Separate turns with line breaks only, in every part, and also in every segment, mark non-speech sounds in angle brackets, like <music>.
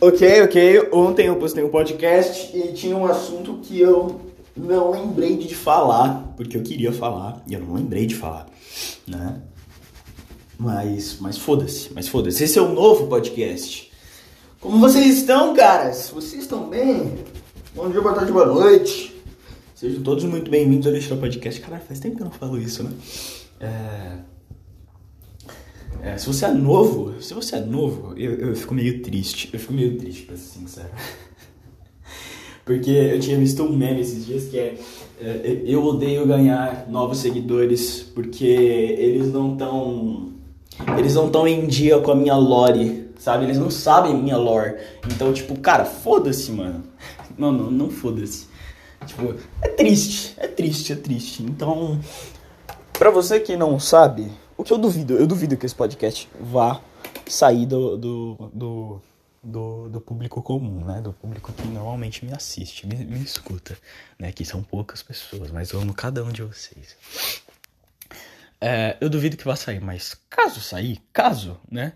Ok, ok. Ontem eu postei um podcast e tinha um assunto que eu não lembrei de falar, porque eu queria falar e eu não lembrei de falar, né? Mas, mas foda-se, mas foda-se. Esse é o novo podcast. Como vocês estão, caras? Vocês estão bem? Bom dia, boa tarde, boa noite. Sejam todos muito bem-vindos ao Lixo Podcast. Caralho, faz tempo que eu não falo isso, né? É... é... se você é novo, se você é novo, eu, eu fico meio triste. Eu fico meio triste, pra ser sincero. <laughs> Porque eu tinha visto um meme esses dias que é, é eu odeio ganhar novos seguidores porque eles não estão eles não estão em dia com a minha lore, sabe? Eles não sabem minha lore. Então, tipo, cara, foda-se, mano. <laughs> Não, não, não foda-se. Tipo, é triste, é triste, é triste. Então, pra você que não sabe, o que eu duvido, eu duvido que esse podcast vá sair do, do, do, do, do público comum, né? Do público que normalmente me assiste, me, me escuta, né? Que são poucas pessoas, mas eu amo cada um de vocês. É, eu duvido que vá sair, mas caso sair, caso, né?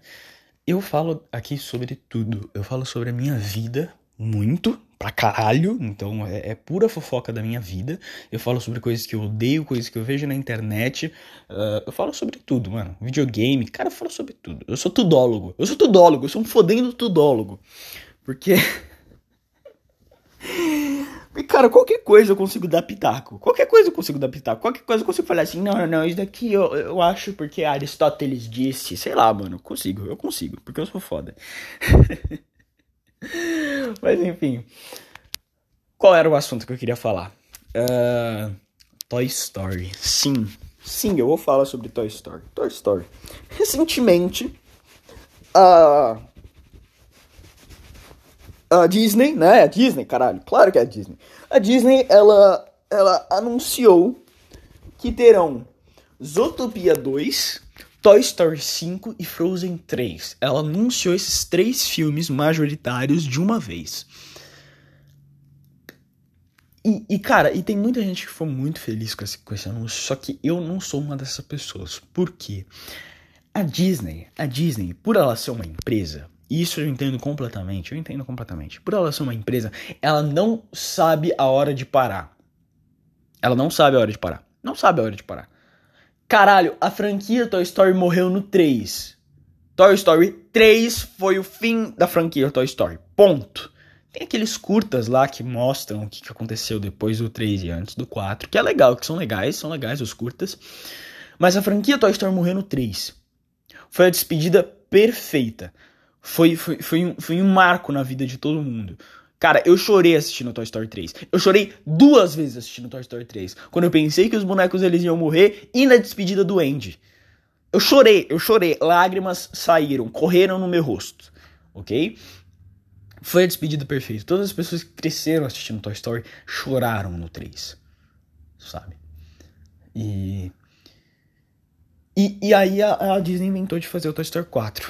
Eu falo aqui sobre tudo. Eu falo sobre a minha vida muito, pra caralho. Então é, é, pura fofoca da minha vida. Eu falo sobre coisas que eu odeio, coisas que eu vejo na internet. Uh, eu falo sobre tudo, mano. Videogame, cara, eu falo sobre tudo. Eu sou tudólogo. Eu sou tudólogo, eu sou um fodendo tudólogo. Porque. <laughs> E, cara, qualquer coisa eu consigo dar pitaco. Qualquer coisa eu consigo dar pitaco. Qualquer coisa eu consigo falar assim, não, não, não, isso daqui eu, eu acho porque Aristóteles disse. Sei lá, mano, consigo, eu consigo, porque eu sou foda. <laughs> Mas enfim. Qual era o assunto que eu queria falar? Uh, Toy Story. Sim, sim, eu vou falar sobre Toy Story. Toy Story. Recentemente, a. A Disney, né? A Disney, caralho, claro que é a Disney. A Disney, ela, ela anunciou que terão Zootopia 2, Toy Story 5 e Frozen 3. Ela anunciou esses três filmes majoritários de uma vez. E, e, cara, e tem muita gente que foi muito feliz com esse, com esse anúncio, só que eu não sou uma dessas pessoas. Por quê? A Disney, a Disney, por ela ser uma empresa, isso eu entendo completamente, eu entendo completamente. Por ela ser uma empresa, ela não sabe a hora de parar. Ela não sabe a hora de parar. Não sabe a hora de parar. Caralho, a franquia Toy Story morreu no 3. Toy Story 3 foi o fim da franquia Toy Story. Ponto. Tem aqueles curtas lá que mostram o que aconteceu depois do 3 e antes do 4, que é legal, que são legais, são legais os curtas. Mas a franquia Toy Story morreu no 3. Foi a despedida perfeita. Foi, foi, foi, um, foi um marco na vida de todo mundo. Cara, eu chorei assistindo Toy Story 3. Eu chorei duas vezes assistindo Toy Story 3. Quando eu pensei que os bonecos eles iam morrer e na despedida do Andy. Eu chorei, eu chorei. Lágrimas saíram, correram no meu rosto. Ok? Foi a despedida perfeita. Todas as pessoas que cresceram assistindo Toy Story choraram no 3. Sabe? E. E, e aí a, a Disney inventou de fazer o Toy Story 4.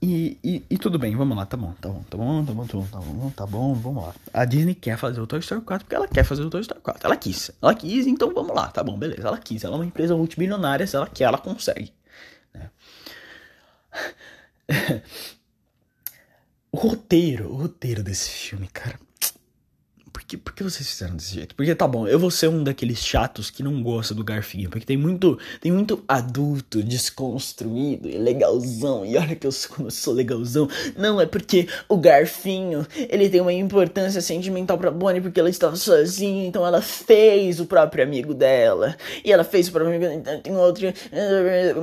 E, e, e, tudo bem, vamos lá, tá bom, tá bom, tá bom, tá bom, tá bom, tá bom, tá bom, vamos lá. A Disney quer fazer o Toy Story 4 porque ela quer fazer o Toy Story 4. Ela quis, ela quis, então vamos lá, tá bom, beleza, ela quis. Ela é uma empresa multimilionária, se ela quer, ela consegue. Né? <laughs> o roteiro, o roteiro desse filme, cara que, por que vocês fizeram desse jeito? Porque tá bom, eu vou ser um daqueles chatos que não gosta do Garfinho, porque tem muito, tem muito adulto desconstruído e legalzão. E olha que eu sou, eu sou legalzão. Não, é porque o Garfinho, ele tem uma importância sentimental pra Bonnie porque ela estava sozinha, então ela fez o próprio amigo dela. E ela fez o próprio amigo, então tem outro.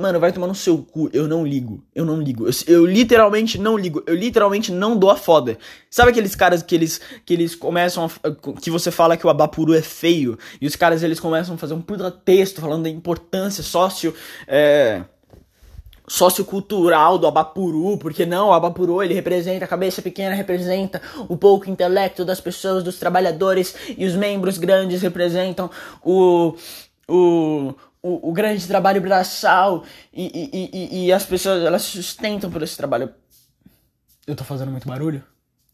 Mano, vai tomar no seu cu. Eu não ligo. Eu não ligo. Eu, eu literalmente não ligo. Eu literalmente não dou a foda. Sabe aqueles caras que eles que eles começam a que você fala que o Abapuru é feio, e os caras eles começam a fazer um puta texto falando da importância sócio. É, sociocultural do Abapuru, porque não, o Abapuru ele representa a cabeça pequena, representa o pouco intelecto das pessoas, dos trabalhadores, e os membros grandes representam o, o, o, o grande trabalho braçal, e, e, e, e as pessoas elas sustentam por esse trabalho. Eu tô fazendo muito barulho?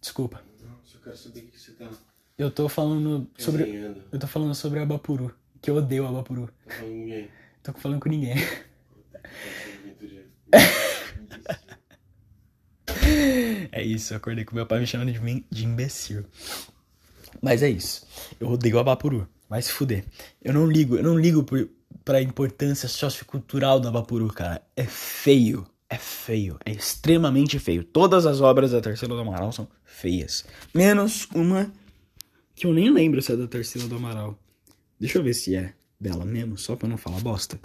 Desculpa.
Não, só quero o que você tá.
Eu tô falando sobre. Eu tô falando sobre Abapuru. Que eu odeio Abapuru.
Tô falando com ninguém.
Tô falando com ninguém. é isso, eu acordei com meu pai me chamando de, de imbecil. Mas é isso. Eu odeio Abapuru. Vai se fuder. Eu não ligo, eu não ligo por, pra importância sociocultural do Abapuru, cara. É feio. É feio. É extremamente feio. Todas as obras da Terceira do Amaral são feias. Menos uma que eu nem lembro se é da Terceira do Amaral. Deixa eu ver se é dela mesmo, só pra não falar bosta.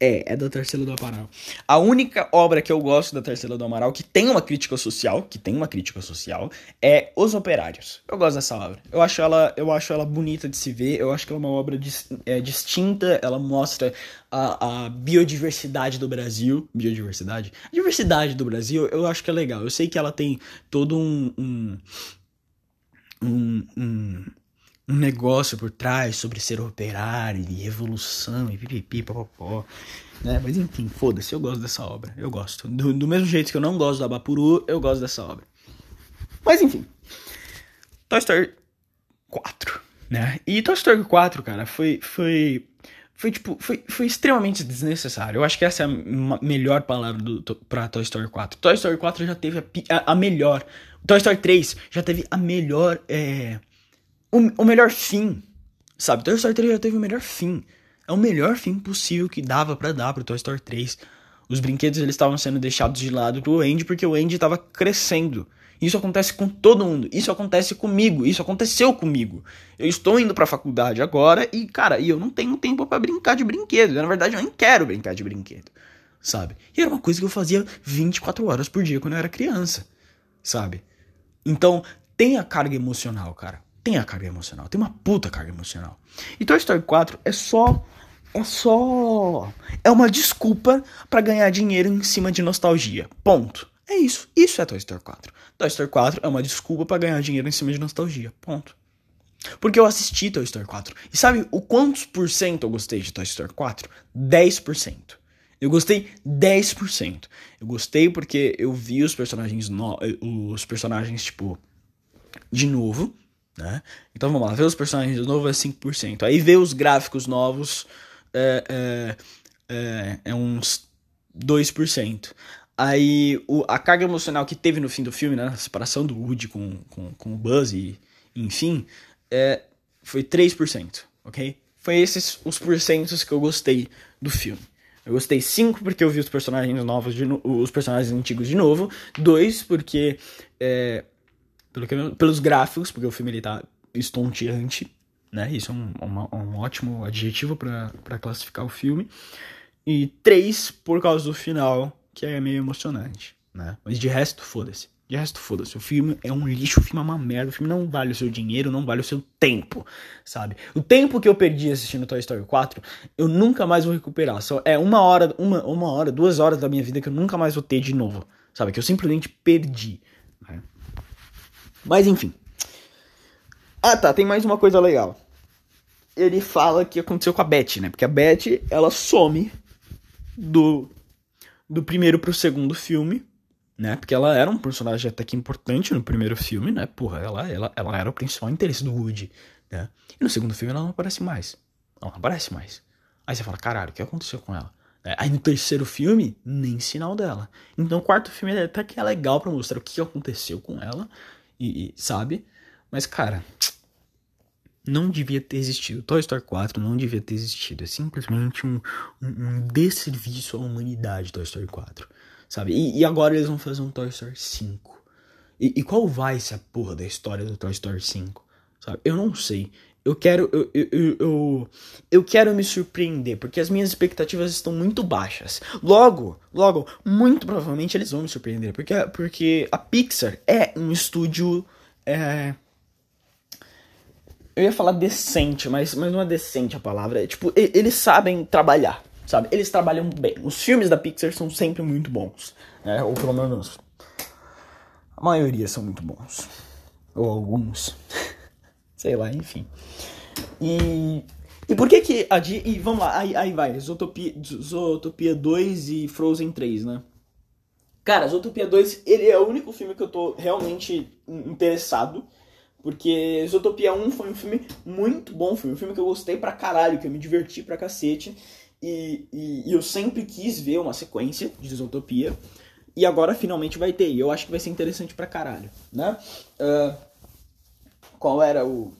É, é da Tarsila do Amaral. A única obra que eu gosto da Tarsila do Amaral, que tem uma crítica social, que tem uma crítica social, é Os Operários. Eu gosto dessa obra. Eu acho ela, eu acho ela bonita de se ver, eu acho que é uma obra dis, é, distinta, ela mostra a, a, biodiversidade do Brasil. Biodiversidade? A diversidade do Brasil, eu acho que é legal. Eu sei que ela tem todo um, um um, um, um negócio por trás sobre ser operário e revolução e pipipi, popopó. Né? Mas enfim, foda-se, eu gosto dessa obra. Eu gosto. Do, do mesmo jeito que eu não gosto do Abapuru, eu gosto dessa obra. Mas enfim. Toy Story 4, né? E Toy Story 4, cara, foi. foi foi tipo, foi, foi extremamente desnecessário. Eu acho que essa é a melhor palavra do, pra Toy Story 4. Toy Story 4 já teve a, a, a melhor. Toy Story 3 já teve a melhor. É, o, o melhor fim, sabe? Toy Story 3 já teve o melhor fim. É o melhor fim possível que dava para dar pro Toy Story 3. Os brinquedos eles estavam sendo deixados de lado pro Andy porque o Andy estava crescendo. Isso acontece com todo mundo. Isso acontece comigo. Isso aconteceu comigo. Eu estou indo para a faculdade agora e, cara, eu não tenho tempo para brincar de brinquedo. Na verdade, eu nem quero brincar de brinquedo, sabe? E era uma coisa que eu fazia 24 horas por dia quando eu era criança, sabe? Então, tem a carga emocional, cara tem a carga emocional, tem uma puta carga emocional. E Toy Story 4 é só é só é uma desculpa para ganhar dinheiro em cima de nostalgia. Ponto. É isso. Isso é Toy Story 4. Toy Story 4 é uma desculpa para ganhar dinheiro em cima de nostalgia. Ponto. Porque eu assisti Toy Story 4. E sabe o quantos por cento eu gostei de Toy Story 4? 10%. Eu gostei 10%. Eu gostei porque eu vi os personagens no... os personagens tipo de novo, né? Então vamos lá, ver os personagens novos é 5%. Aí ver os gráficos novos é, é, é, é uns 2%. Aí o, a carga emocional que teve no fim do filme, né? A separação do Woody com, com, com o Buzz e enfim, é, foi 3%, ok? Foi esses os porcentos que eu gostei do filme. Eu gostei 5 porque eu vi os personagens novos, de no, os personagens antigos de novo. 2 porque é, pelo que, pelos gráficos, porque o filme ele tá estonteante, né? Isso é um, uma, um ótimo adjetivo para classificar o filme. E três, por causa do final, que é meio emocionante, né? Mas de resto, foda-se. De resto, foda-se. O filme é um lixo, o filme é uma merda. O filme não vale o seu dinheiro, não vale o seu tempo, sabe? O tempo que eu perdi assistindo Toy Story 4, eu nunca mais vou recuperar. Só é uma hora, uma, uma hora, duas horas da minha vida que eu nunca mais vou ter de novo, sabe? Que eu simplesmente perdi. Né? Mas enfim. Ah tá, tem mais uma coisa legal. Ele fala que aconteceu com a Beth, né? Porque a Beth, ela some do, do primeiro pro segundo filme, né? Porque ela era um personagem até que importante no primeiro filme, né? Porra, ela, ela, ela era o principal interesse do Woody, né? E no segundo filme ela não aparece mais. Ela não aparece mais. Aí você fala, caralho, o que aconteceu com ela? É, aí no terceiro filme, nem sinal dela. Então o quarto filme até que é legal para mostrar o que aconteceu com ela, e, e, sabe? Mas, cara, não devia ter existido. Toy Story 4 não devia ter existido. É simplesmente um, um, um desserviço à humanidade, Toy Story 4. Sabe? E, e, agora eles vão fazer um Toy Story 5. E, e, qual vai ser a porra da história do Toy Story 5? Sabe? Eu não sei. Eu quero, eu, eu, eu, eu, quero me surpreender, porque as minhas expectativas estão muito baixas. Logo, logo, muito provavelmente eles vão me surpreender, porque, porque a Pixar é um estúdio. É... Eu ia falar decente, mas, mas não é decente a palavra. É, tipo, eles sabem trabalhar, sabe? Eles trabalham bem. Os filmes da Pixar são sempre muito bons, né? Ou pelo menos a maioria são muito bons. Ou alguns. <laughs> Sei lá, enfim. E. E por que que a Disney. E vamos lá, aí, aí vai. Zootopia, Zootopia 2 e Frozen 3, né? Cara, Zootopia 2, ele é o único filme que eu tô realmente interessado. Porque Zootopia 1 foi um filme muito bom, foi um filme que eu gostei pra caralho, que eu me diverti pra cacete. E, e, e eu sempre quis ver uma sequência de Zootopia. E agora finalmente vai ter. E eu acho que vai ser interessante pra caralho, né? Uh, qual era o.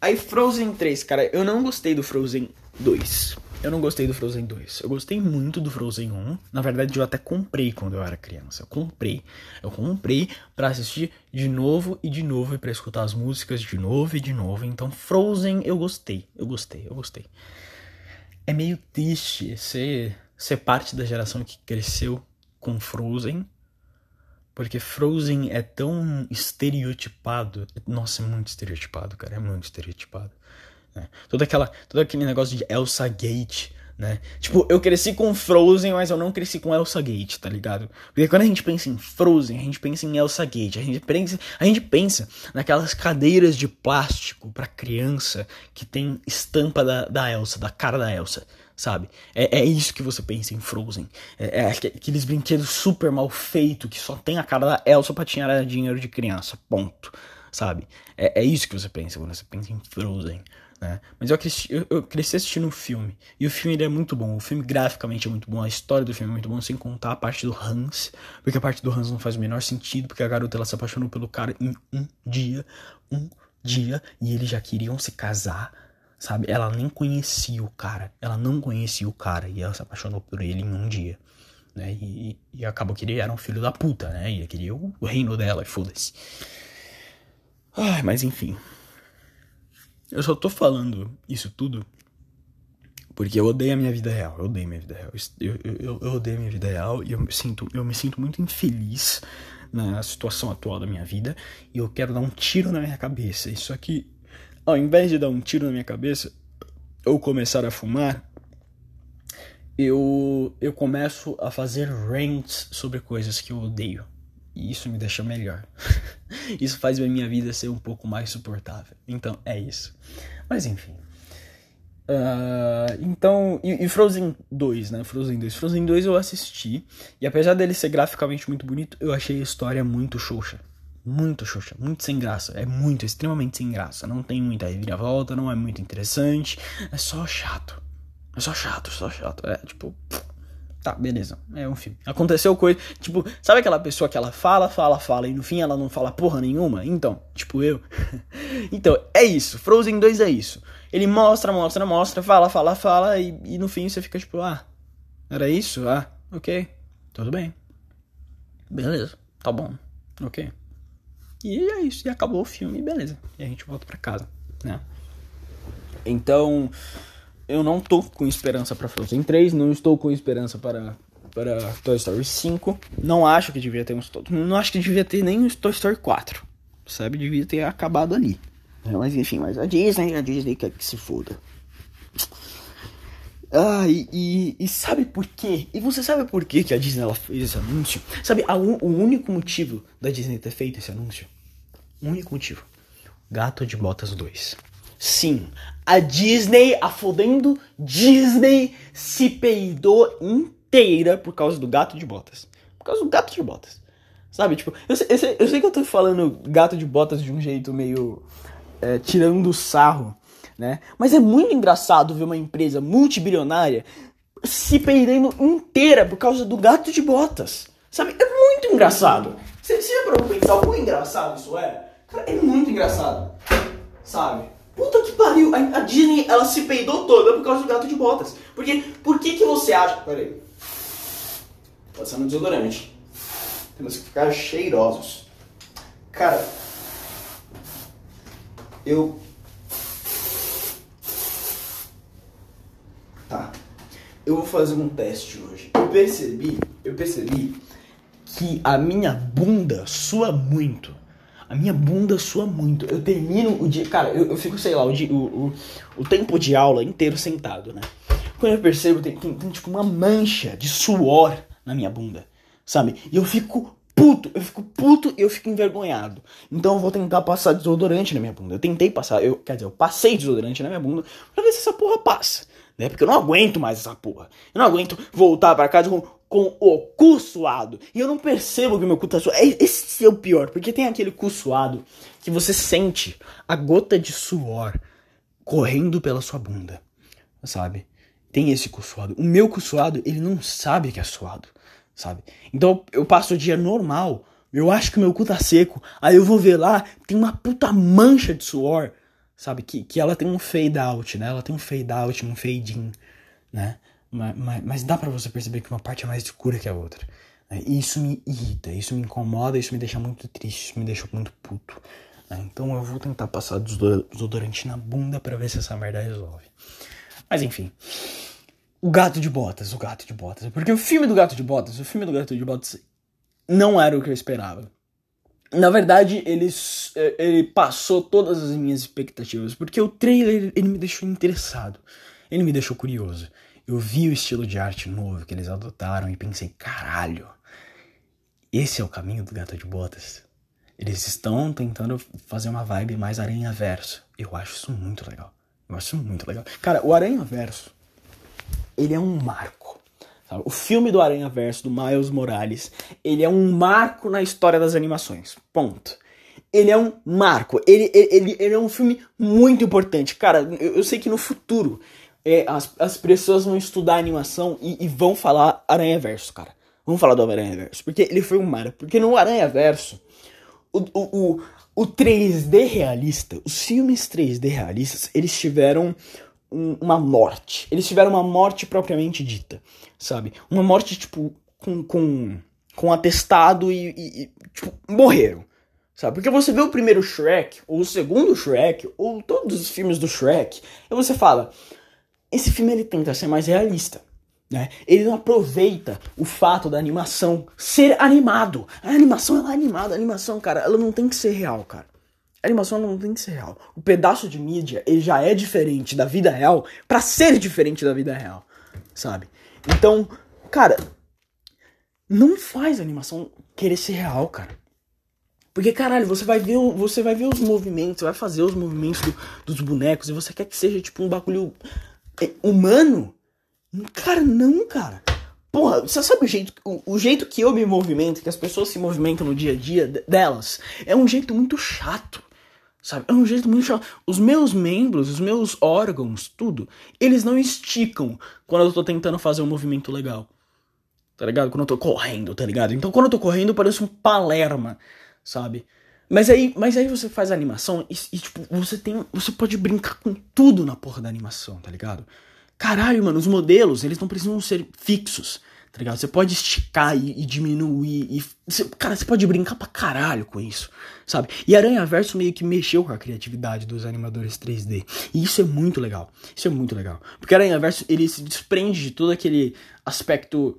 Aí Frozen 3, cara, eu não gostei do Frozen 2. Eu não gostei do Frozen 2. Eu gostei muito do Frozen 1. Na verdade, eu até comprei quando eu era criança. Eu comprei. Eu comprei para assistir de novo e de novo e para escutar as músicas de novo e de novo. Então, Frozen eu gostei. Eu gostei, eu gostei. É meio triste ser, ser parte da geração que cresceu com Frozen. Porque Frozen é tão estereotipado. Nossa, é muito estereotipado, cara. É muito estereotipado. Né? Todo, aquela, todo aquele negócio de Elsa Gate, né? Tipo, eu cresci com Frozen, mas eu não cresci com Elsa Gate, tá ligado? Porque quando a gente pensa em Frozen, a gente pensa em Elsa Gate, a gente pensa, a gente pensa naquelas cadeiras de plástico para criança que tem estampa da, da Elsa, da cara da Elsa, sabe? É, é isso que você pensa em Frozen. É, é aqueles brinquedos super mal feitos que só tem a cara da Elsa pra tirar dinheiro de criança, ponto, sabe? É, é isso que você pensa quando você pensa em Frozen. Né? Mas eu cresci, eu, eu cresci assistindo um filme. E o filme ele é muito bom. O filme graficamente é muito bom. A história do filme é muito bom, sem contar a parte do Hans. Porque a parte do Hans não faz o menor sentido. Porque a garota ela se apaixonou pelo cara em um dia. Um dia. E eles já queriam se casar. Sabe? Ela nem conhecia o cara. Ela não conhecia o cara. E ela se apaixonou por ele em um dia. Né? E, e acabou que ele era um filho da puta, né? E queria o, o reino dela, foda-se. Ai, mas enfim. Eu só tô falando isso tudo porque eu odeio a minha vida real. Eu odeio a minha vida real. Eu, eu, eu odeio a minha vida real e eu me sinto, eu me sinto muito infeliz na situação atual da minha vida. E eu quero dar um tiro na minha cabeça. Isso aqui, ao invés de dar um tiro na minha cabeça, ou começar a fumar, eu, eu começo a fazer rants sobre coisas que eu odeio. E isso me deixa melhor. <laughs> isso faz a minha vida ser um pouco mais suportável. Então é isso. Mas enfim. Uh, então, e, e, Frozen 2, né? Frozen 2. Frozen 2 eu assisti. E apesar dele ser graficamente muito bonito, eu achei a história muito xoxa. Muito xoxa, muito sem graça. É muito, extremamente sem graça. Não tem muita reviravolta, não é muito interessante. É só chato. É só chato, só chato. É tipo. Tá, beleza. É um filme. Aconteceu coisa. Tipo, sabe aquela pessoa que ela fala, fala, fala e no fim ela não fala porra nenhuma? Então, tipo eu. <laughs> então, é isso. Frozen 2 é isso. Ele mostra, mostra, mostra, fala, fala, fala e, e no fim você fica tipo, ah, era isso? Ah, ok. Tudo bem. Beleza. Tá bom. Ok. E é isso. E acabou o filme, beleza. E a gente volta pra casa, né? Então eu não tô com esperança para Frozen 3, não estou com esperança para para Toy Story 5. Não acho que devia ter um não acho que devia ter nem um Toy Story 4. Sabe, devia ter acabado ali. Mas enfim, mas a Disney, a Disney quer que se foda. Ah, e, e, e, sabe por quê? E você sabe por quê que a Disney ela fez esse anúncio? Sabe a, o único motivo da Disney ter feito esse anúncio? O único motivo. Gato de Botas 2. Sim, a Disney, a fodendo Disney, se peidou inteira por causa do gato de botas. Por causa do gato de botas. Sabe, tipo, eu sei, eu sei, eu sei que eu tô falando gato de botas de um jeito meio é, tirando sarro, né? Mas é muito engraçado ver uma empresa multibilionária se peidando inteira por causa do gato de botas. Sabe, é muito engraçado. Você, já parou pra pensar o quão engraçado isso é? Cara, é muito engraçado. Sabe? Puta que pariu, a, a, Disney ela se peidou toda por causa do gato de botas. Porque, por que que você acha... Peraí. Um desodorante. Temos que ficar cheirosos. Cara, eu... Tá. Eu vou fazer um teste hoje. Eu percebi, eu percebi que a minha bunda sua muito a minha bunda sua muito. Eu termino o dia. Cara, eu, eu fico, sei lá, o, dia, o, o, o, tempo de aula inteiro sentado, né? Quando eu percebo, tem, tem, tem tipo uma mancha de suor na minha bunda, sabe? E eu fico puto, eu fico puto e eu fico envergonhado. Então eu vou tentar passar desodorante na minha bunda. Eu tentei passar, eu, quer dizer, eu passei desodorante na minha bunda pra ver se essa porra passa. Né? Porque eu não aguento mais essa porra. Eu não aguento voltar para casa com com o cu suado. E eu não percebo que meu cu tá suado. É, esse é o pior, porque tem aquele cu suado que você sente a gota de suor correndo pela sua bunda, sabe? Tem esse cu suado. O meu cu suado, ele não sabe que é suado, sabe? Então eu passo o dia normal, eu acho que meu cu tá seco, aí eu vou ver lá, tem uma puta mancha de suor, sabe? Que, que ela tem um fade out, né? Ela tem um fade out, um fade in, né? Mas, mas, mas dá para você perceber que uma parte é mais escura que a outra. Né? E isso me irrita, isso me incomoda, isso me deixa muito triste, isso me deixa muito puto. Né? Então eu vou tentar passar desodorante na bunda para ver se essa merda resolve. Mas enfim. O gato de botas, o gato de botas. Porque o filme do gato de botas, o filme do gato de botas não era o que eu esperava. Na verdade, ele, eh, ele passou todas as minhas expectativas, porque o trailer ele me deixou interessado, ele me deixou curioso. Eu vi o estilo de arte novo que eles adotaram e pensei, caralho, esse é o caminho do gato de botas. Eles estão tentando fazer uma vibe mais aranha verso. Eu acho isso muito legal. Eu acho isso muito legal. Cara, o aranha verso, ele é um marco. Sabe? O filme do Aranha Verso, do Miles Morales, ele é um marco na história das animações. Ponto. Ele é um marco. Ele, ele, ele é um filme muito importante. Cara, eu, eu sei que no futuro é, as, as pessoas vão estudar animação e, e vão falar Aranha Verso, cara. Vamos falar do Aranha Verso. Porque ele foi um marco. Porque no Aranha Verso, o, o, o, o 3D realista, os filmes 3D realistas, eles tiveram um, uma morte. Eles tiveram uma morte propriamente dita, sabe? Uma morte, tipo, com, com, com atestado e, e, e tipo, morreram. Sabe? Porque você vê o primeiro Shrek, ou o segundo Shrek, ou todos os filmes do Shrek, e você fala: esse filme ele tenta ser mais realista. Né? Ele não aproveita o fato da animação ser animado. A animação ela é animada, a animação, cara, ela não tem que ser real, cara. A animação não tem que ser real. O pedaço de mídia, ele já é diferente da vida real para ser diferente da vida real, sabe? Então, cara, não faz a animação querer ser real, cara. Porque, caralho, você vai ver, você vai ver os movimentos, vai fazer os movimentos do, dos bonecos e você quer que seja tipo um bagulho humano. Cara, não, cara. Porra, você sabe o jeito, o, o, jeito que eu me movimento, que as pessoas se movimentam no dia a dia delas, é um jeito muito chato. Sabe? É um jeito muito chato. Os meus membros, os meus órgãos, tudo, eles não esticam quando eu tô tentando fazer um movimento legal. Tá ligado? Quando eu tô correndo, tá ligado? Então quando eu tô correndo, parece um palerma, sabe? Mas aí, mas aí você faz a animação e, e, tipo, você tem. Você pode brincar com tudo na porra da animação, tá ligado? Caralho, mano, os modelos, eles não precisam ser fixos tá ligado? Você pode esticar e, e diminuir e... Você, cara, você pode brincar pra caralho com isso, sabe? E Aranha Verso meio que mexeu com a criatividade dos animadores 3D. E isso é muito legal. Isso é muito legal. Porque Aranha Verso, ele se desprende de todo aquele aspecto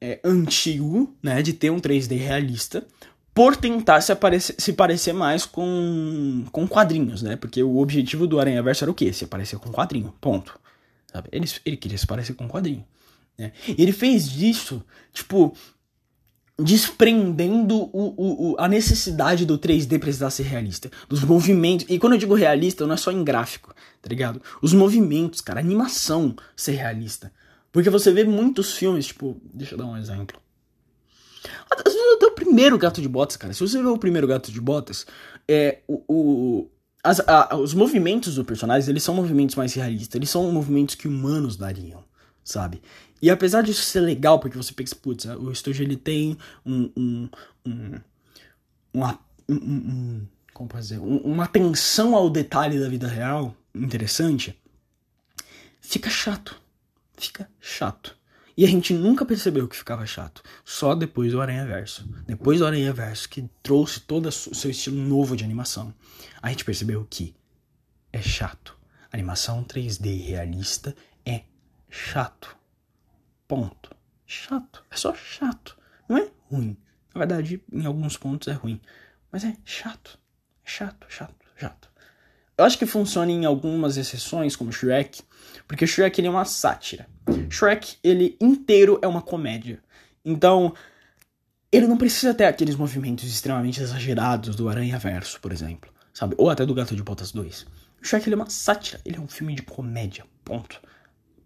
é, antigo, né? De ter um 3D realista por tentar se, aparecer, se parecer mais com, com quadrinhos, né? Porque o objetivo do Aranha Verso era o quê? Se parecer com quadrinho, ponto. Sabe? Ele, ele queria se parecer com quadrinho. Né? E ele fez disso, tipo, desprendendo o, o, a necessidade do 3D precisar ser realista. Dos movimentos. E quando eu digo realista, não é só em gráfico, tá ligado? Os movimentos, cara, a animação ser realista. Porque você vê muitos filmes, tipo, deixa eu dar um exemplo. Até o primeiro Gato de Botas, cara. Se você vê o primeiro Gato de Botas, é, o, o as, a, os movimentos do personagem, eles são movimentos mais realistas. Eles são movimentos que humanos dariam, sabe? E apesar disso ser legal, porque você pensa, putz, o estúdio ele tem um. um, um, uma, um, um como posso dizer? uma atenção ao detalhe da vida real interessante, fica chato. Fica chato. E a gente nunca percebeu que ficava chato. Só depois do Aranha Verso. Depois do Aranha Verso, que trouxe todo o seu estilo novo de animação, a gente percebeu que é chato. animação 3D realista é chato. Ponto. Chato. É só chato. Não é ruim. Na verdade, em alguns pontos é ruim. Mas é chato. É chato, chato, chato. Eu acho que funciona em algumas exceções, como Shrek, porque Shrek ele é uma sátira. Shrek, ele inteiro é uma comédia. Então, ele não precisa ter aqueles movimentos extremamente exagerados do Aranha Verso, por exemplo, sabe? Ou até do Gato de Botas 2. Shrek ele é uma sátira, ele é um filme de comédia, ponto.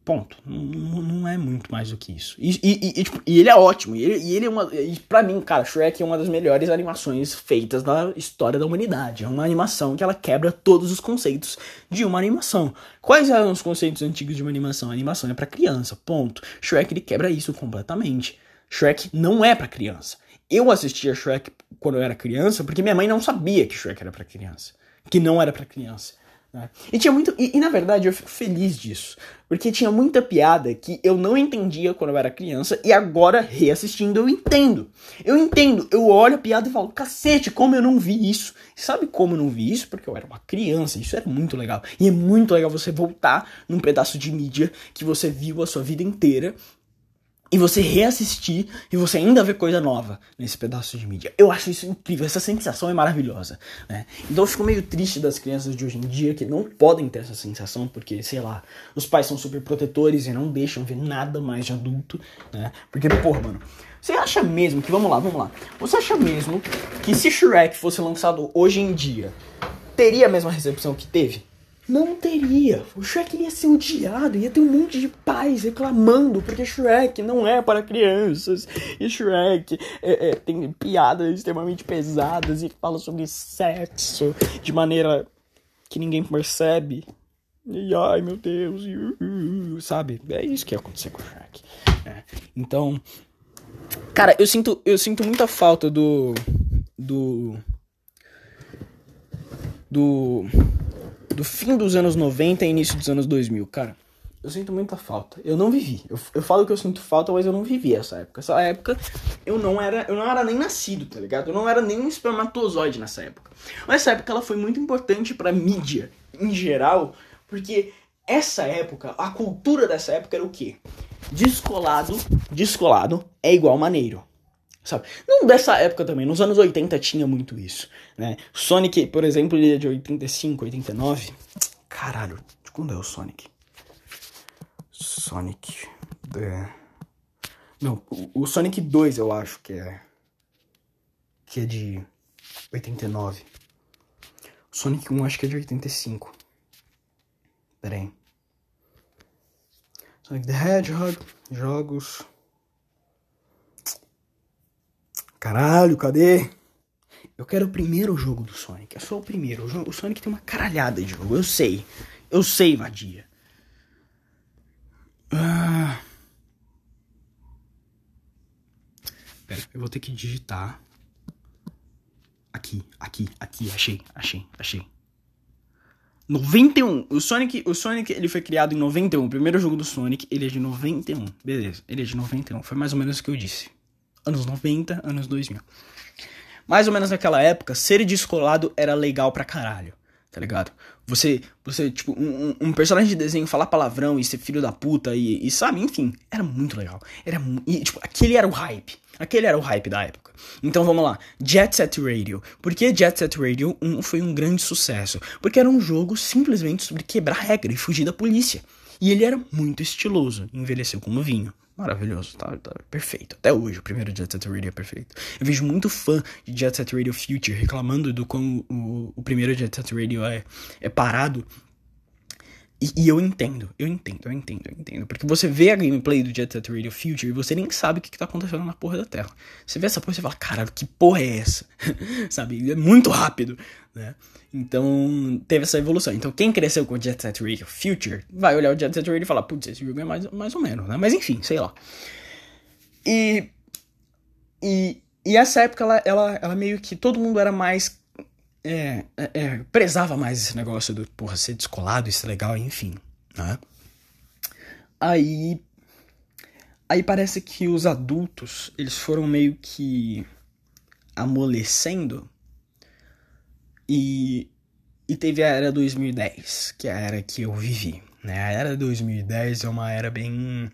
Ponto. Não, não é muito mais do que isso. E, e, e, tipo, e ele é ótimo. E ele, e ele é uma. E pra mim, cara, Shrek é uma das melhores animações feitas na história da humanidade. É uma animação que ela quebra todos os conceitos de uma animação. Quais eram os conceitos antigos de uma animação? A animação é para criança, ponto. Shrek ele quebra isso completamente. Shrek não é para criança. Eu assistia Shrek quando eu era criança porque minha mãe não sabia que Shrek era para criança, que não era para criança. Né? E tinha muito. E, e, na verdade eu fico feliz disso. Porque tinha muita piada que eu não entendia quando eu era criança e agora, reassistindo, eu entendo. Eu entendo. Eu olho a piada e falo, cacete, como eu não vi isso? Sabe como eu não vi isso? Porque eu era uma criança. Isso era muito legal. E é muito legal você voltar num pedaço de mídia que você viu a sua vida inteira e você reassistir e você ainda ver coisa nova nesse pedaço de mídia. Eu acho isso incrível, essa sensação é maravilhosa. Né? Então eu fico meio triste das crianças de hoje em dia que não podem ter essa sensação, porque, sei lá, os pais são super protetores e não deixam ver nada mais de adulto, né? Porque, porra, mano, você acha mesmo que, vamos lá, vamos lá, você acha mesmo que se Shrek fosse lançado hoje em dia, teria a mesma recepção que teve? Não teria. O Shrek ia ser odiado, ia ter um monte de pais reclamando, porque Shrek não é para crianças. E Shrek é, é, tem piadas extremamente pesadas e fala sobre sexo de maneira que ninguém percebe. E ai meu Deus, sabe? É isso que ia acontecer com o Shrek. É. Então, cara, eu sinto, eu sinto muita falta do. do. do do fim dos anos 90 e início dos anos 2000, cara. Eu sinto muita falta. Eu não vivi. Eu, eu falo que eu sinto falta, mas eu não vivi essa época. Essa época eu não era, eu não era nem nascido, tá ligado? Eu não era nem um espermatozoide nessa época. Mas essa época ela foi muito importante para mídia em geral, porque essa época, a cultura dessa época era o quê? Descolado, descolado é igual maneiro sabe? Não dessa época também, nos anos 80 tinha muito isso, né? Sonic, por exemplo, ele é de 85, 89. Caralho, quando é o Sonic? Sonic. É... Não, o, o Sonic 2 eu acho que é. Que é de 89. O Sonic 1 acho que é de 85. Pera aí. Sonic the Hedgehog, jogos. Caralho, cadê? Eu quero o primeiro jogo do Sonic. É só o primeiro. O, Sonic tem uma caralhada de jogo. Eu sei. Eu sei, vadia. Ah. Pera, eu vou ter que digitar. Aqui, aqui, aqui. Achei, achei, achei. 91. O Sonic, o Sonic ele foi criado em 91. O primeiro jogo do Sonic, ele é de 91. Beleza, ele é de 91. Foi mais ou menos o que eu disse anos 90, anos 2000. Mais ou menos naquela época, ser descolado era legal pra caralho, tá ligado? Você, você tipo, um, um, personagem de desenho falar palavrão e ser filho da puta e, e sabe, enfim, era muito legal. Era, e, tipo, aquele era o hype. Aquele era o hype da época. Então vamos lá, Jet Set Radio. Por que Jet Set Radio um, foi um grande sucesso? Porque era um jogo simplesmente sobre quebrar regra e fugir da polícia. E ele era muito estiloso, envelheceu como vinho. Maravilhoso, tá, tá, perfeito. Até hoje, o primeiro Jet Set Radio é perfeito. Eu vejo muito fã de Jet Set Radio Future reclamando do como o, o primeiro Jet Set Radio é, é parado. E, e, eu entendo, eu entendo, eu entendo, eu entendo. Porque você vê a gameplay do Jet Set Radio Future e você nem sabe o que, que tá acontecendo na porra da tela. Você vê essa porra e você fala, caralho, que porra é essa? <laughs> sabe? É muito rápido, né? Então, teve essa evolução. Então, quem cresceu com o Jet Set Radio Future vai olhar o Jet Set Radio e falar, putz, esse jogo é mais, mais ou menos, né? Mas enfim, sei lá. E. E, e essa época, ela, ela, ela meio que todo mundo era mais. É, é, é, prezava mais esse negócio do, porra, ser descolado, isso é legal, enfim, né? Aí. Aí parece que os adultos, eles foram meio que amolecendo e, e teve a era 2010, que é a era que eu vivi. Né? A era 2010 é uma era bem.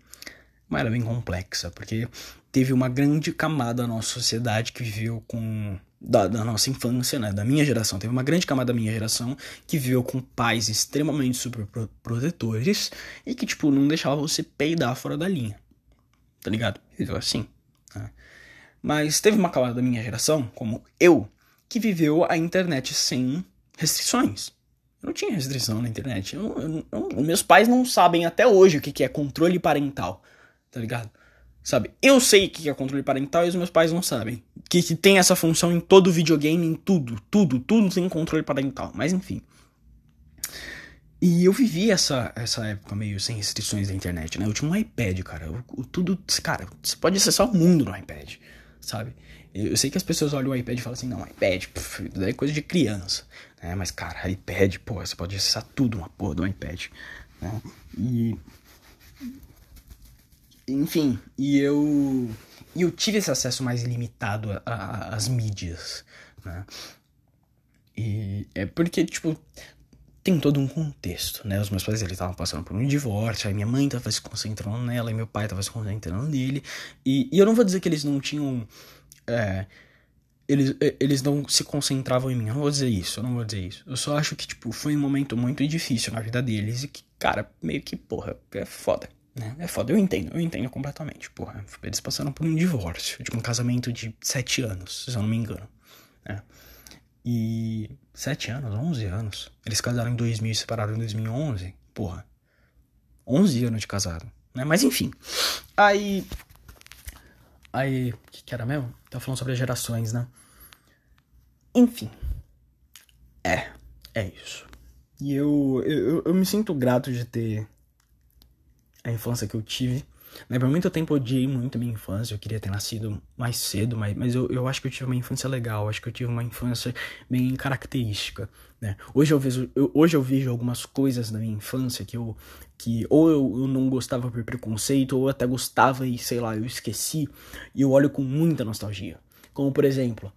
Uma era bem complexa, porque teve uma grande camada da nossa sociedade que viveu com. Da, da, nossa infância, né? Da minha geração. Teve uma grande camada da minha geração que viveu com pais extremamente super protetores e que, tipo, não deixava você peidar fora da linha. Tá ligado? Viveu assim. Né? Mas teve uma camada da minha geração, como eu, que viveu a internet sem restrições. não tinha restrição na internet. Eu, eu, eu, meus pais não sabem até hoje o que, que é controle parental, tá ligado? Sabe? Eu sei o que é controle parental e os meus pais não sabem. Que, que tem essa função em todo videogame, em tudo, tudo, tudo tem controle parental. Mas enfim. E eu vivi essa, essa época meio sem restrições da internet, né? Eu tinha um iPad, cara. Eu, eu, tudo. Cara, você pode acessar o mundo no iPad, sabe? Eu sei que as pessoas olham o iPad e falam assim, não, iPad, pff, é coisa de criança. Né? Mas, cara, iPad, pô, você pode acessar tudo numa porra do iPad. Né? E. Enfim, e eu. Eu tive esse acesso mais limitado às mídias, né? E é porque, tipo, tem todo um contexto, né? Os meus pais, eles estavam passando por um divórcio, aí minha mãe tava se concentrando nela, e meu pai tava se concentrando nele. E, e eu não vou dizer que eles não tinham... É, eles, eles não se concentravam em mim, eu não vou dizer isso, eu não vou dizer isso. Eu só acho que, tipo, foi um momento muito difícil na vida deles e que, cara, meio que, porra, é foda, né? É foda, eu entendo, eu entendo completamente, porra. Eles passaram por um divórcio, tipo, um casamento de sete anos, se eu não me engano, né? E. Sete anos, onze anos. Eles casaram em 2000 e separaram em 2011. Porra. 11 anos de casado. Né? Mas enfim. Aí. Aí. O que, que era mesmo? Tava falando sobre as gerações, né? Enfim. É. É isso. E eu, eu, eu me sinto grato de ter a infância que eu tive. Né? Por muito tempo eu odiei muito minha infância, eu queria ter nascido mais cedo, mas, mas eu, eu acho que eu tive uma infância legal, acho que eu tive uma infância bem característica. Né? Hoje, eu vejo, eu, hoje eu vejo algumas coisas da minha infância que eu que ou eu, eu não gostava por preconceito, ou até gostava e sei lá, eu esqueci, e eu olho com muita nostalgia. Como por exemplo,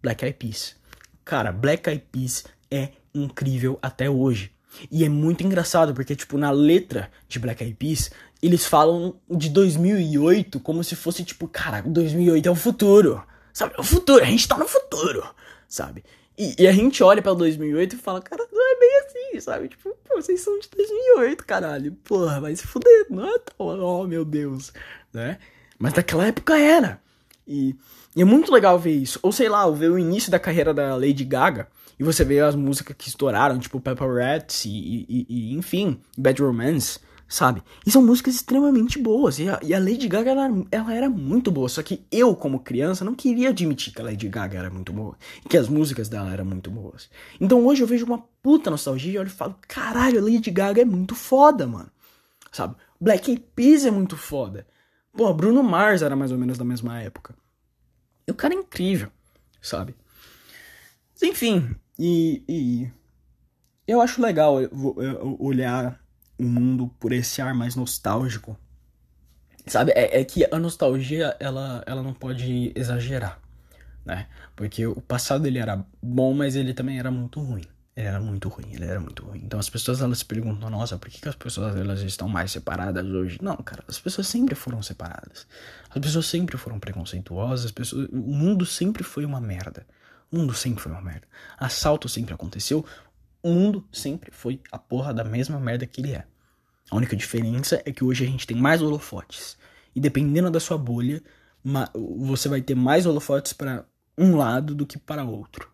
Black Eyed Peas. Cara, Black Eyed Peas é incrível até hoje. E é muito engraçado, porque, tipo, na letra de Black Eyed Peas, eles falam de 2008 como se fosse, tipo, cara, 2008 é o futuro. Sabe? É o futuro, a gente tá no futuro, sabe? E, e a gente olha pra 2008 e fala, cara, não é bem assim, sabe? Tipo, pô, vocês são de 2008, caralho. Porra, vai se fuder, não é tão, oh meu Deus, né? Mas naquela época era. E, e é muito legal ver isso. Ou sei lá, ver o início da carreira da Lady Gaga e você vê as músicas que estouraram, tipo Pepper Rats e, e, e, enfim, Bad Romance, sabe? E são músicas extremamente boas. E a, e a Lady Gaga, ela, ela, era muito boa. Só que eu, como criança, não queria admitir que a Lady Gaga era muito boa. E que as músicas dela eram muito boas. Então hoje eu vejo uma puta nostalgia e olho e falo, caralho, a Lady Gaga é muito foda, mano. Sabe? Black Eyed Peas é muito foda. Pô, Bruno Mars era mais ou menos da mesma época. E o cara é incrível, sabe? Enfim, e, e eu acho legal olhar o mundo por esse ar mais nostálgico. Sabe, é, é, que a nostalgia, ela, ela não pode exagerar, né? Porque o passado ele era bom, mas ele também era muito ruim. Ele era muito ruim, ele era muito ruim. Então as pessoas elas perguntam, nossa, por que, que as pessoas elas estão mais separadas hoje? Não, cara, as pessoas sempre foram separadas. As pessoas sempre foram preconceituosas, as pessoas, o mundo sempre foi uma merda. O mundo sempre foi uma merda. Assalto sempre aconteceu. O mundo sempre foi a porra da mesma merda que ele é. A única diferença é que hoje a gente tem mais holofotes. E dependendo da sua bolha, você vai ter mais holofotes para um lado do que para outro.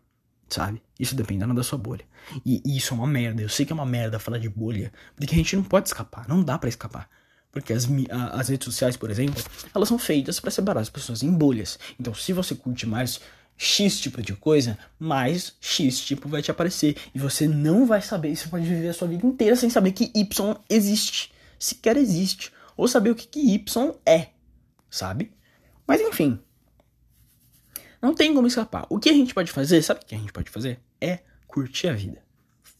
Sabe? Isso dependendo da sua bolha. E, e isso é uma merda. Eu sei que é uma merda falar de bolha. Porque a gente não pode escapar. Não dá para escapar. Porque as, as redes sociais, por exemplo, elas são feitas para separar as pessoas em bolhas. Então, se você curte mais X tipo de coisa, mais X tipo vai te aparecer. E você não vai saber, você pode viver a sua vida inteira sem saber que Y existe. Sequer existe. Ou saber o que, que Y é. Sabe? Mas enfim. Não tem como escapar. O que a gente pode fazer, sabe o que a gente pode fazer? É curtir a vida.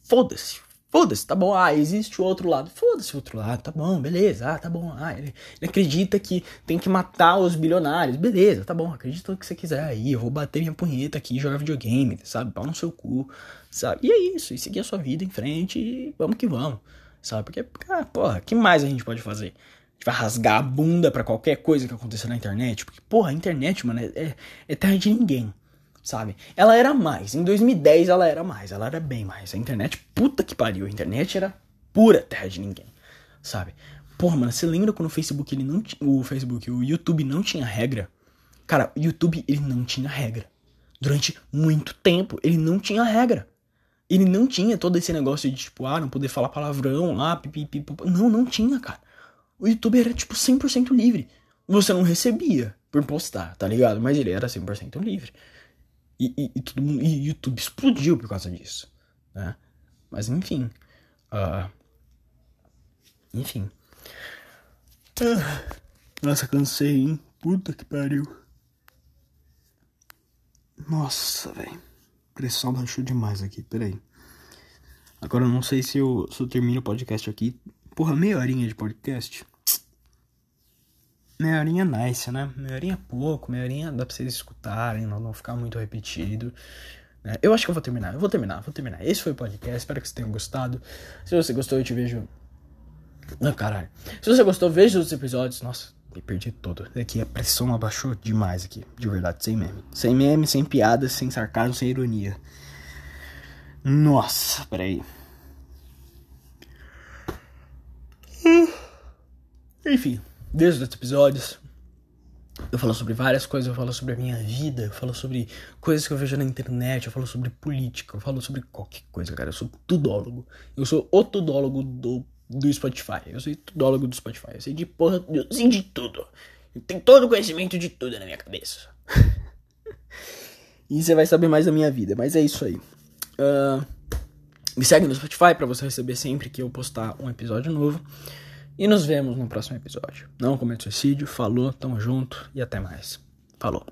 Foda-se. Foda-se, tá bom. Ah, existe o outro lado. Foda-se o outro lado, tá bom, beleza. Ah, tá bom. Ah, ele, ele, acredita que tem que matar os bilionários. Beleza, tá bom. Acredita o que você quiser aí. Eu vou bater minha punheta aqui e jogar videogame, sabe? Pau no seu cu, sabe? E é isso. E seguir a sua vida em frente e vamos que vamos, sabe? Porque, ah, porra, que mais a gente pode fazer? A gente vai rasgar a bunda pra qualquer coisa que aconteça na internet. Porque, porra, a internet, mano, é, é terra de ninguém sabe? Ela era mais. Em 2010 ela era mais. Ela era bem mais. A internet, puta que pariu. A internet era pura terra de ninguém, sabe? Porra, mano, você lembra quando o Facebook ele não o Facebook, o YouTube não tinha regra? Cara, o YouTube ele não tinha regra. Durante muito tempo ele não tinha regra. Ele não tinha todo esse negócio de tipo, ah, não poder falar palavrão lá, pipi, Não, não tinha, cara. O YouTube era tipo 100% livre. Você não recebia por postar, tá ligado? Mas ele era 100% livre. E, e, e, todo mundo, e YouTube explodiu por causa disso, né? Mas enfim, Uh, enfim. Ah, nossa, cansei, hein? Puta que pariu. Nossa, velho. Pressão baixou demais aqui, peraí. Agora eu não sei se eu, se eu termino o podcast aqui. Porra, meia horinha de podcast. Meia horinha é nice, né? Meia horinha é pouco, meia horinha dá pra vocês escutarem, não, não ficar muito repetido. Né? Eu acho que eu vou terminar, eu vou terminar, vou terminar. Esse foi o podcast, espero que vocês tenham gostado. Se você gostou, eu te vejo. Ah, caralho. Se você gostou, veja os episódios. Nossa, me perdi todo. Aqui a pressão abaixou demais aqui, de verdade, sem meme. Sem meme, sem piadas, sem sarcasmo, sem ironia. Nossa, peraí. Enfim, desde os episódios, eu falo sobre várias coisas, eu falo sobre a minha vida, eu falo sobre coisas que eu vejo na internet, eu falo sobre política, eu falo sobre qualquer coisa, cara. Eu sou tudólogo. Eu sou o tudólogo do, do Spotify. Eu sou tudólogo do Spotify. Eu sei de porra, eu sei de tudo. Eu tenho todo o conhecimento de tudo na minha cabeça. <laughs> e você vai saber mais da minha vida, mas é isso aí. Uh, me segue no Spotify para você receber sempre que eu postar um episódio novo. E nos vemos no próximo episódio. Não cometa suicídio, falou, tamo junto e até mais. Falou.